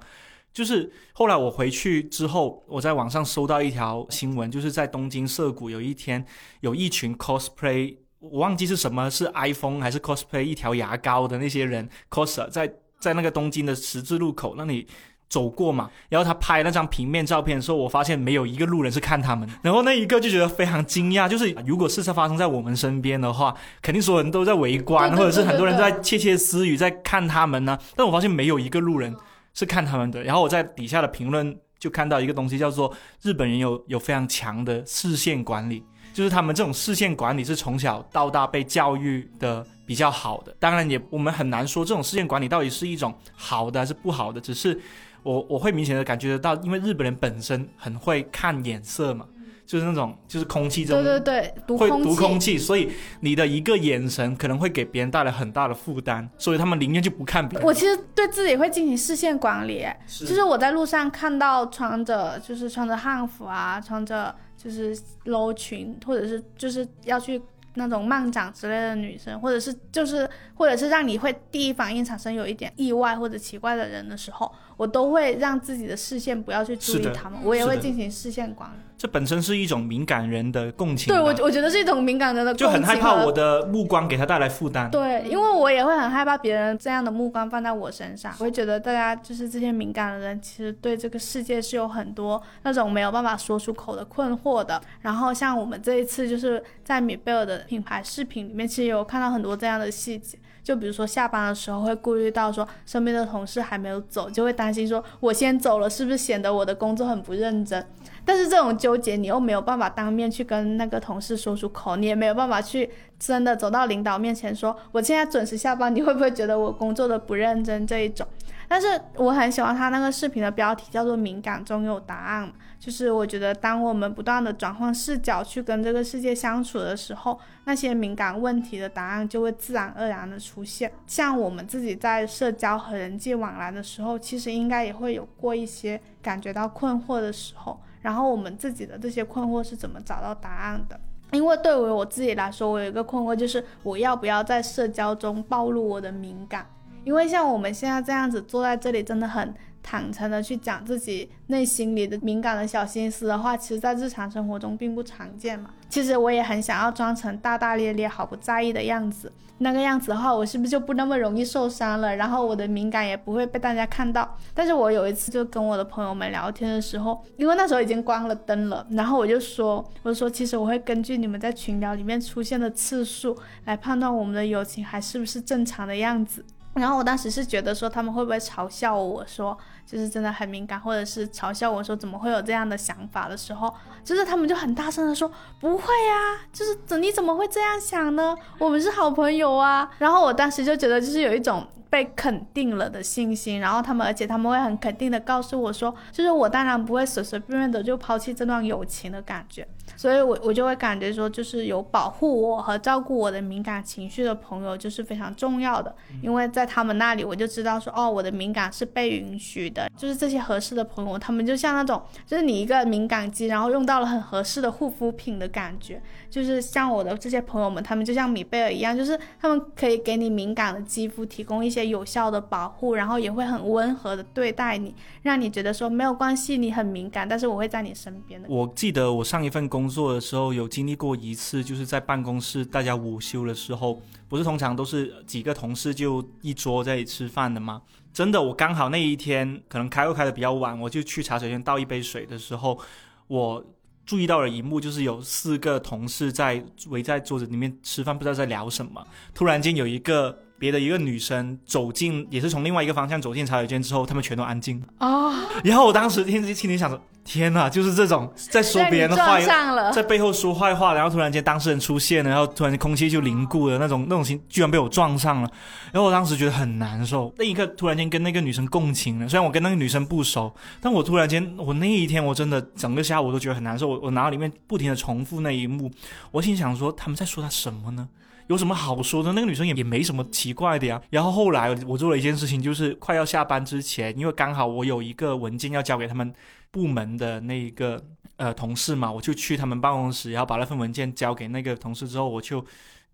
就是后来我回去之后，我在网上搜到一条新闻，就是在东京涩谷有一天有一群 cosplay，我忘记是什么，是 iPhone 还是 cosplay 一条牙膏的那些人 coser 在在那个东京的十字路口那里走过嘛，然后他拍那张平面照片的时候，我发现没有一个路人是看他们，然后那一个就觉得非常惊讶，就是如果事情发生在我们身边的话，肯定所有人都在围观，或者是很多人在窃窃私语在看他们呢，但我发现没有一个路人。是看他们的，然后我在底下的评论就看到一个东西，叫做日本人有有非常强的视线管理，就是他们这种视线管理是从小到大被教育的比较好的。当然也我们很难说这种视线管理到底是一种好的还是不好的，只是我我会明显的感觉得到，因为日本人本身很会看眼色嘛。就是那种，就是空气中对对对，会毒空气，所以你的一个眼神可能会给别人带来很大的负担，所以他们宁愿就不看别人。我其实对自己会进行视线管理，就是我在路上看到穿着就是穿着汉服啊，穿着就是 low 裙，或者是就是要去那种漫展之类的女生，或者是就是或者是让你会第一反应产生有一点意外或者奇怪的人的时候。我都会让自己的视线不要去注意他们，我也会进行视线管理。这本身是一种敏感人的共情。对我，我觉得是一种敏感人的共情。就很害怕我的目光给他带来负担。对，因为我也会很害怕别人这样的目光放在我身上。我会觉得大家就是这些敏感的人，其实对这个世界是有很多那种没有办法说出口的困惑的。然后像我们这一次就是在米贝尔的品牌视频里面，其实有看到很多这样的细节。就比如说下班的时候会顾虑到说身边的同事还没有走，就会担心说我先走了是不是显得我的工作很不认真？但是这种纠结你又没有办法当面去跟那个同事说出口，你也没有办法去真的走到领导面前说我现在准时下班，你会不会觉得我工作的不认真这一种？但是我很喜欢他那个视频的标题叫做“敏感中有答案”，就是我觉得当我们不断的转换视角去跟这个世界相处的时候，那些敏感问题的答案就会自然而然的出现。像我们自己在社交和人际往来的时候，其实应该也会有过一些感觉到困惑的时候，然后我们自己的这些困惑是怎么找到答案的？因为对于我自己来说，我有一个困惑就是我要不要在社交中暴露我的敏感？因为像我们现在这样子坐在这里，真的很坦诚的去讲自己内心里的敏感的小心思的话，其实在日常生活中并不常见嘛。其实我也很想要装成大大咧咧、毫不在意的样子，那个样子的话，我是不是就不那么容易受伤了？然后我的敏感也不会被大家看到。但是我有一次就跟我的朋友们聊天的时候，因为那时候已经关了灯了，然后我就说，我说其实我会根据你们在群聊里面出现的次数来判断我们的友情还是不是正常的样子。然后我当时是觉得说他们会不会嘲笑我说就是真的很敏感，或者是嘲笑我说怎么会有这样的想法的时候，就是他们就很大声的说不会啊，就是你怎么会这样想呢？我们是好朋友啊。然后我当时就觉得就是有一种被肯定了的信心，然后他们而且他们会很肯定的告诉我说，就是我当然不会随随便便的就抛弃这段友情的感觉。所以我我就会感觉说，就是有保护我和照顾我的敏感情绪的朋友就是非常重要的，因为在他们那里我就知道说，哦，我的敏感是被允许的，就是这些合适的朋友，他们就像那种，就是你一个敏感肌，然后用到了很合适的护肤品的感觉，就是像我的这些朋友们，他们就像米贝尔一样，就是他们可以给你敏感的肌肤提供一些有效的保护，然后也会很温和的对待你，让你觉得说没有关系，你很敏感，但是我会在你身边的。我记得我上一份工作的时候有经历过一次，就是在办公室大家午休的时候，不是通常都是几个同事就一桌在吃饭的吗？真的，我刚好那一天可能开会开的比较晚，我就去茶水间倒一杯水的时候，我注意到了一幕，就是有四个同事在围在桌子里面吃饭，不知道在聊什么。突然间有一个别的一个女生走进，也是从另外一个方向走进茶水间之后，他们全都安静。哦，然后我当时听心里想着，天哪，就是这种在说别人的让坏你撞上了，在背后说坏话，然后突然间当事人出现了，然后突然间空气就凝固了，那种那种情居然被我撞上了，然后我当时觉得很难受。那一刻突然间跟那个女生共情了，虽然我跟那个女生不熟，但我突然间我那一天我真的整个下午都觉得很难受。我我脑里面不停的重复那一幕，我心想说他们在说他什么呢？有什么好说的？那个女生也也没什么奇怪的呀。然后后来我做了一件事情，就是快要下班之前，因为刚好我有一个文件要交给他们部门的那一个呃同事嘛，我就去他们办公室，然后把那份文件交给那个同事之后，我就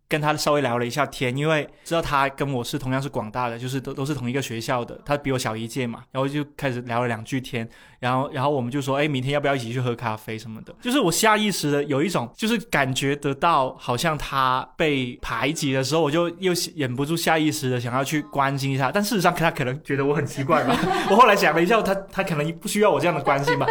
跟他稍微聊了一下天，因为知道他跟我是同样是广大的，就是都都是同一个学校的，他比我小一届嘛，然后就开始聊了两句天，然后然后我们就说，哎，明天要不要一起去喝咖啡什么的？就是我下意识的有一种，就是感觉得到，好像他被排挤的时候，我就又忍不住下意识的想要去关心一下，但事实上他可能觉得我很奇怪吧。我后来想了一下，他他可能不需要我这样的关心吧。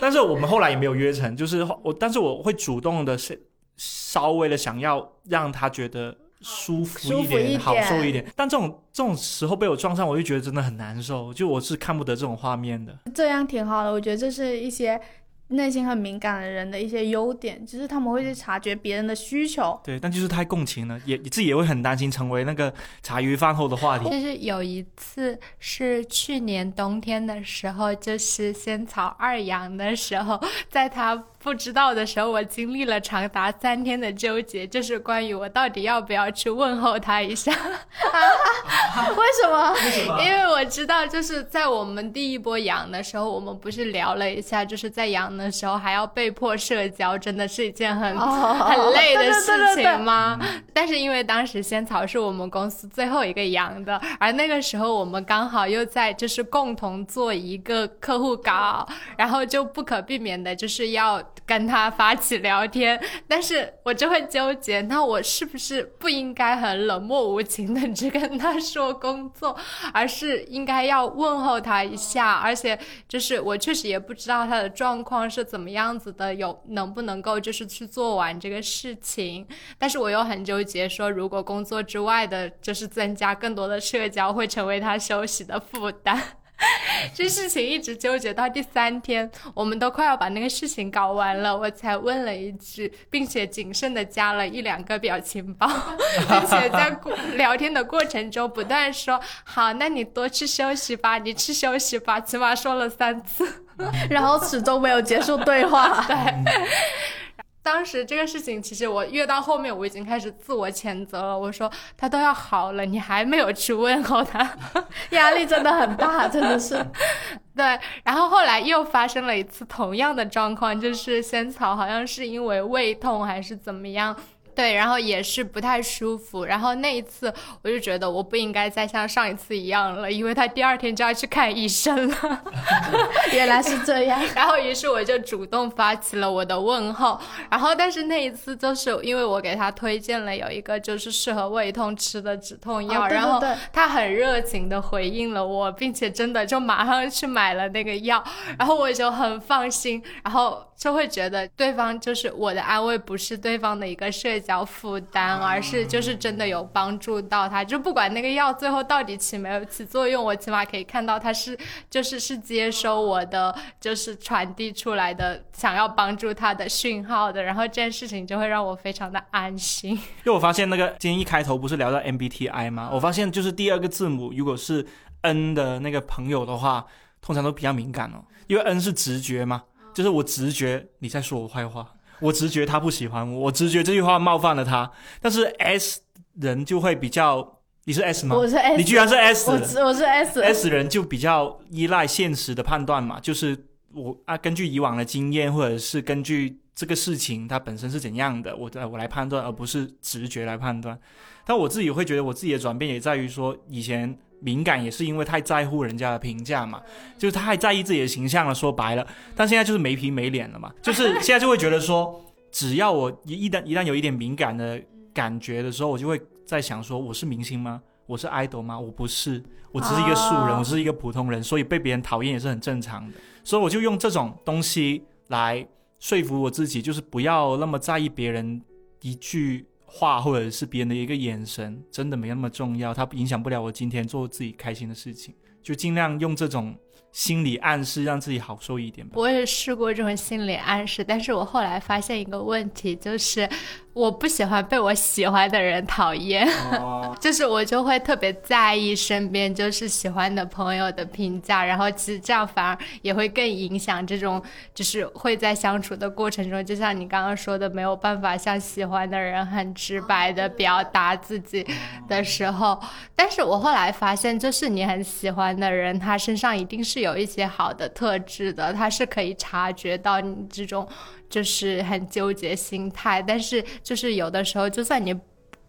但是我们后来也没有约成，就是我，但是我会主动的是稍微的想要让他觉得舒服一点、舒服一点好受一点。但这种这种时候被我撞上，我就觉得真的很难受，就我是看不得这种画面的。这样挺好的，我觉得这是一些内心很敏感的人的一些优点，就是他们会去察觉别人的需求。对，但就是太共情了，也自己也会很担心成为那个茶余饭后的话题。就是有一次是去年冬天的时候，就是仙草二阳的时候，在他不知道的时候，我经历了长达三天的纠结，就是关于我到底要不要去问候他一下。为什么？因为我知道，就是在我们第一波阳的时候，我们不是聊了一下，就是在阳的时候还要被迫社交，真的是一件很、哦很累的事对对对情吗？但是因为当时仙草是我们公司最后一个阳的，而那个时候我们刚好又在就是共同做一个客户稿，然后就不可避免的就是要跟他发起聊天，但是我就会纠结，那我是不是不应该很冷漠无情的只跟他说工作，而是应该要问候他一下，而且就是我确实也不知道他的状况是怎么样子的，有能不能够就是去做完这个事情，但是我又很纠结，说如果工作之外的，就是增加更多的社交，会成为他休息的负担。这事情一直纠结到第三天，我们都快要把那个事情搞完了，我才问了一句，并且谨慎的加了一两个表情包，并且在过聊天的过程中不断说：“好，那你多去休息吧，你去休息吧。”起码说了三次。然后始终没有结束对话。对。当时这个事情，其实我越到后面，我已经开始自我谴责了。我说他都要好了，你还没有去问候他，压力真的很大，真的是。对，然后后来又发生了一次同样的状况，就是仙草好像是因为胃痛还是怎么样。对，然后也是不太舒服。然后那一次我就觉得我不应该再像上一次一样了，因为他第二天就要去看医生了。原来是这样。然后于是我就主动发起了我的问候。然后但是那一次就是因为我给他推荐了有一个就是适合胃痛吃的止痛药，哦对然后他很热情的回应了我，并且真的就马上去买了那个药，然后我就很放心，然后就会觉得对方就是我的安慰不是对方的一个社交负担，而是就是真的有帮助到他，就不管那个药最后到底起没有起作用，我起码可以看到他是就是是接收我的就是传递出来的想要帮助他的讯号的，然后这件事情就会让我非常的安心。因为我发现那个今天一开头不是聊到 MBTI 吗？我发现就是第二个字母，如果是 N 的那个朋友的话，通常都比较敏感哦，因为 N 是直觉嘛，就是我直觉你在说我坏话，我直觉他不喜欢我，我直觉这句话冒犯了他。但是 S 人就会比较，你是 S 吗？我是 S，你居然是 S 我是我是 S，, S 人就比较依赖现实的判断嘛，就是我啊，根据以往的经验，或者是根据这个事情它本身是怎样的，我我来判断，而不是直觉来判断。但我自己会觉得，我自己的转变也在于说，以前敏感也是因为太在乎人家的评价嘛，就是太在意自己的形象了。说白了，但现在就是没皮没脸了嘛，就是现在就会觉得说，只要我一一旦一旦有一点敏感的感觉的时候，我就会在想说，我是明星吗？我是 idol 吗？我不是，我只是一个素人，哦我只是一个普通人，所以被别人讨厌也是很正常的。所以我就用这种东西来说服我自己，就是不要那么在意别人一句话或者是别人的一个眼神，真的没那么重要，它影响不了我今天做自己开心的事情，就尽量用这种心理暗示让自己好受一点。我也试过这种心理暗示，但是我后来发现一个问题，就是我不喜欢被我喜欢的人讨厌。哦，就是我就会特别在意身边就是喜欢的朋友的评价，然后其实这样反而也会更影响这种就是会在相处的过程中，就像你刚刚说的，没有办法向喜欢的人很直白的表达自己的时候。但是我后来发现，就是你很喜欢的人，他身上一定是有一些好的特质的，他是可以察觉到你这种就是很纠结心态，但是就是有的时候，就算你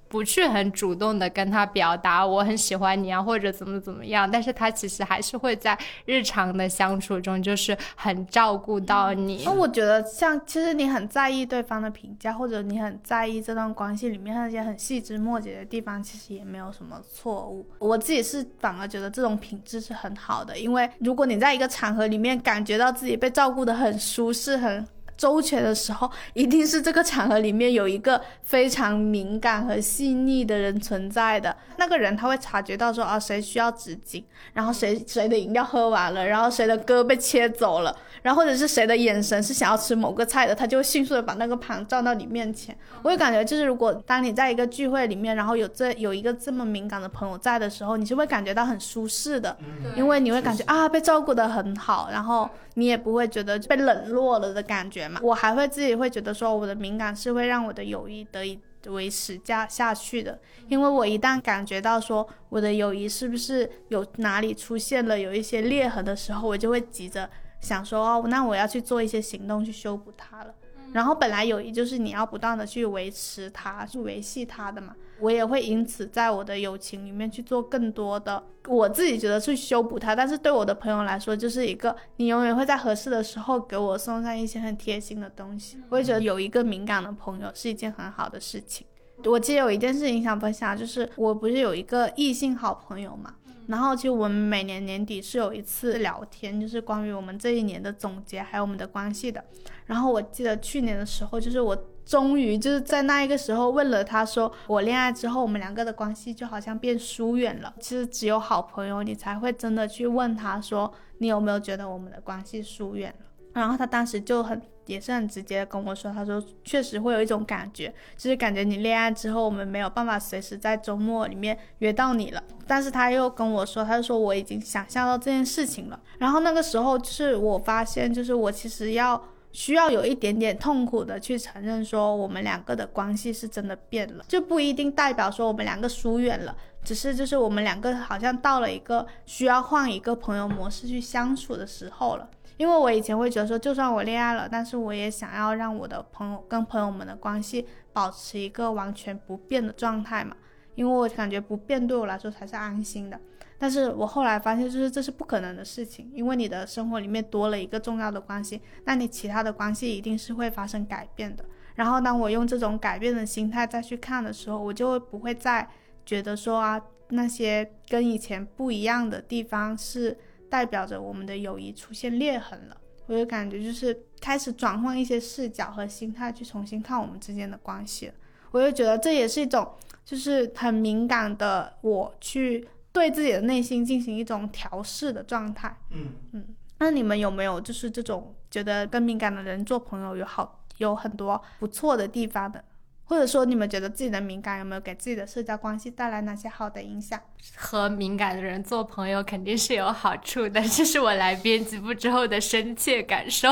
不去很主动的跟他表达我很喜欢你啊，或者怎么怎么样，但是他其实还是会在日常的相处中，就是很照顾到你。那我觉得像其实你很在意对方的评价，或者你很在意这段关系里面那些很细枝末节的地方，其实也没有什么错误。我自己是反而觉得这种品质是很好的，因为如果你在一个场合里面感觉到自己被照顾的很舒适、很周全的时候，一定是这个场合里面有一个非常敏感和细腻的人存在的。那个人他会察觉到说啊，谁需要纸巾，然后谁谁的饮料喝完了，然后谁的歌被切走了，然后或者是谁的眼神是想要吃某个菜的，他就会迅速的把那个盘转到你面前。我会感觉就是，如果当你在一个聚会里面，然后有这有一个这么敏感的朋友在的时候，你是会感觉到很舒适的，因为你会感觉啊被照顾的很好，然后你也不会觉得被冷落了的感觉我还会自己会觉得说，我的敏感是会让我的友谊得以维持下下去的，因为我一旦感觉到说我的友谊是不是有哪里出现了有一些裂痕的时候，我就会急着想说哦，那我要去做一些行动去修补它了。然后本来友谊就是你要不断的去维持它，去维系它的嘛。我也会因此在我的友情里面去做更多的，我自己觉得去修补它。但是对我的朋友来说，就是一个你永远会在合适的时候给我送上一些很贴心的东西。我也觉得有一个敏感的朋友是一件很好的事情。我记得有一件事情想分享，就是我不是有一个异性好朋友嘛，然后其实我们每年年底是有一次聊天，就是关于我们这一年的总结，还有我们的关系的。然后我记得去年的时候，就是我终于就是在那一个时候问了他说，我恋爱之后我们两个的关系就好像变疏远了。其实只有好朋友你才会真的去问他说，你有没有觉得我们的关系疏远了？然后他当时就很也是很直接的跟我说，他说确实会有一种感觉，就是感觉你恋爱之后，我们没有办法随时在周末里面约到你了。但是他又跟我说，他就说我已经想象到这件事情了。然后那个时候就是我发现，就是我其实要需要有一点点痛苦的去承认说，我们两个的关系是真的变了，就不一定代表说我们两个疏远了。只是就是我们两个好像到了一个需要换一个朋友模式去相处的时候了。因为我以前会觉得说，就算我恋爱了，但是我也想要让我的朋友跟朋友们的关系保持一个完全不变的状态嘛，因为我感觉不变对我来说才是安心的。但是我后来发现，就是这是不可能的事情，因为你的生活里面多了一个重要的关系，那你其他的关系一定是会发生改变的。然后当我用这种改变的心态再去看的时候，我就不会再觉得说啊，那些跟以前不一样的地方是代表着我们的友谊出现裂痕了。我就感觉就是开始转换一些视角和心态去重新看我们之间的关系了。我就觉得这也是一种就是很敏感的我去对自己的内心进行一种调试的状态。嗯嗯，那你们有没有就是这种觉得跟敏感的人做朋友有好有很多不错的地方的？或者说你们觉得自己的敏感有没有给自己的社交关系带来哪些好的影响？和敏感的人做朋友肯定是有好处的，这是我来编辑部之后的深切感受。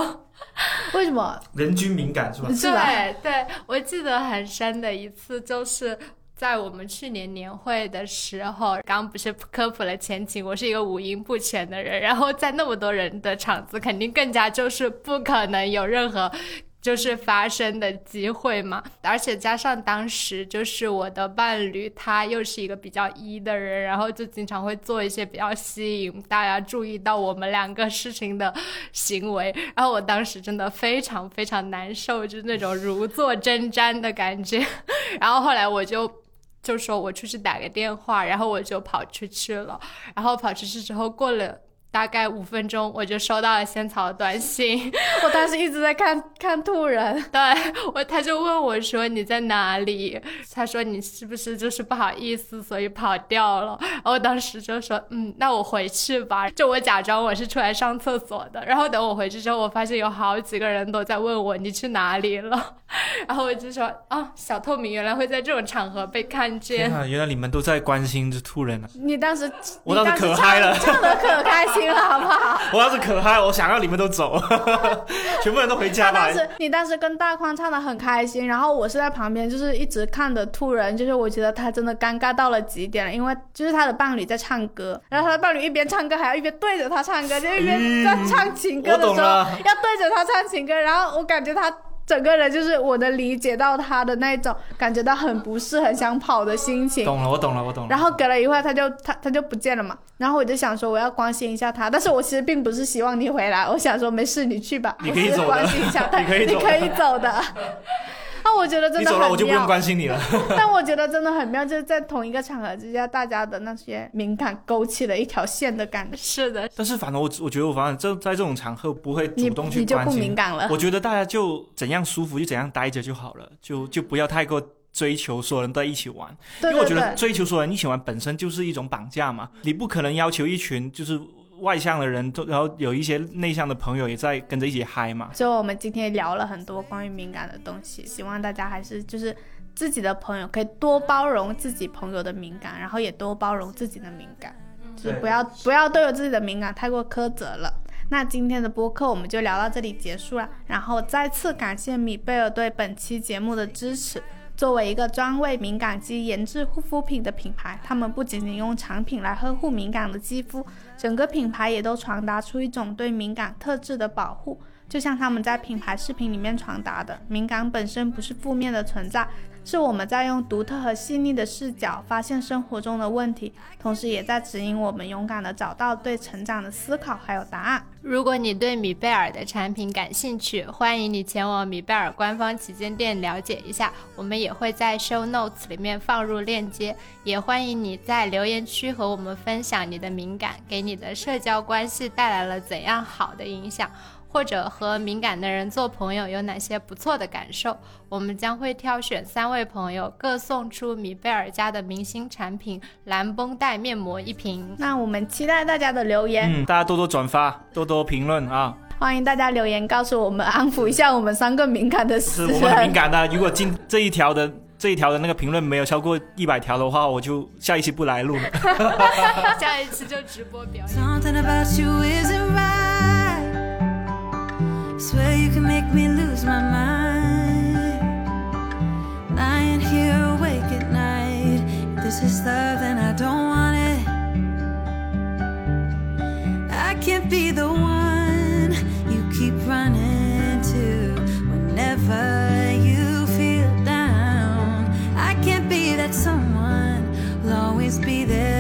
为什么？人均敏感是吧？是吧对对，我记得很深的一次就是。在我们去年年会的时候，刚不是科普了前情，我是一个五音不全的人，然后在那么多人的场子，肯定更加就是不可能有任何就是发生的机会嘛，而且加上当时就是我的伴侣，他又是一个比较 E 的人，然后就经常会做一些比较吸引大家注意到我们两个事情的行为，然后我当时真的非常非常难受，就是那种如坐针毡的感觉，然后后来我就。就说我出去打个电话，然后我就跑出去了。然后跑出去之后，过了大概五分钟，我就收到了仙草的短信。我当时一直在看 看兔人，对我，他就问我说你在哪里？他说你是不是就是不好意思，所以跑掉了？然后我当时就说嗯，那我回去吧。就我假装我是出来上厕所的。然后等我回去之后，我发现有好几个人都在问我你去哪里了。然后我就说啊，小透明原来会在这种场合被看见。啊，原来你们都在关心这兔人啊！你当时我当时你可嗨了唱唱的可开心了，好不好？我要是可嗨，我想让你们都走，全部人都回家吧他当。时你当时跟大宽唱的很开心，然后我是在旁边，就是一直看的，突然，就是我觉得他真的尴尬到了极点了，因为就是他的伴侣在唱歌，然后他的伴侣一边唱歌还要一边对着他唱歌，就一边在唱情歌的时候要对着他唱情歌，然后我感觉他。整个人就是我能理解到他的那种感觉到很不适、很想跑的心情，懂了，我懂了，我懂了。然后隔了一会儿，他就他他就不见了嘛。然后我就想说，我要关心一下他，但是我其实并不是希望你回来，我想说没事，你去吧，你可以我只是走的关心一下他，你可以走的那我觉得真的很你走了，我就不用，关心你了。但我觉得真的很妙，就是在同一个场合之下，大家的那些敏感勾起了一条线的感觉。是的，但是反正我我觉得我反正这在这种场合不会主动去你就不关心。敏感了，我觉得大家就怎样舒服就怎样待着就好了，就就不要太过追求所有人都在一起玩，对对因为我觉得，追求所有人一起玩本身就是一种绑架嘛，你不可能要求一群就是外向的人，都然后有一些内向的朋友也在跟着一起嗨嘛。所以我们今天聊了很多关于敏感的东西，希望大家还是就是自己的朋友可以多包容自己朋友的敏感，然后也多包容自己的敏感，就是不要不要对我自己的敏感太过苛责了。那今天的播客我们就聊到这里结束了，然后再次感谢米贝尔对本期节目的支持。作为一个专为敏感肌研制护肤品的品牌，他们不仅仅用产品来呵护敏感的肌肤，整个品牌也都传达出一种对敏感特质的保护。就像他们在品牌视频里面传达的，敏感本身不是负面的存在，是我们在用独特和细腻的视角发现生活中的问题，同时也在指引我们勇敢地找到对成长的思考还有答案。如果你对米贝尔的产品感兴趣，欢迎你前往米贝尔官方旗舰店了解一下，我们也会在 show notes 里面放入链接。也欢迎你在留言区和我们分享你的敏感给你的社交关系带来了怎样好的影响。或者和敏感的人做朋友有哪些不错的感受？我们将会挑选三位朋友，各送出米贝尔家的明星产品蓝绷带面膜一瓶。那我们期待大家的留言，嗯，大家多多转发，多多评论啊！欢迎大家留言告诉我们，安抚一下我们三个敏感的死是我们很敏。感的。如果今这一条的这一条的那个评论没有超过一百条的话，我就下一期不来录了。下一期就直播表演。Swear you can make me lose my mind. Lying here awake at night. If this is love, then I don't want it. I can't be the one you keep running to whenever you feel down. I can't be that someone who'll always be there.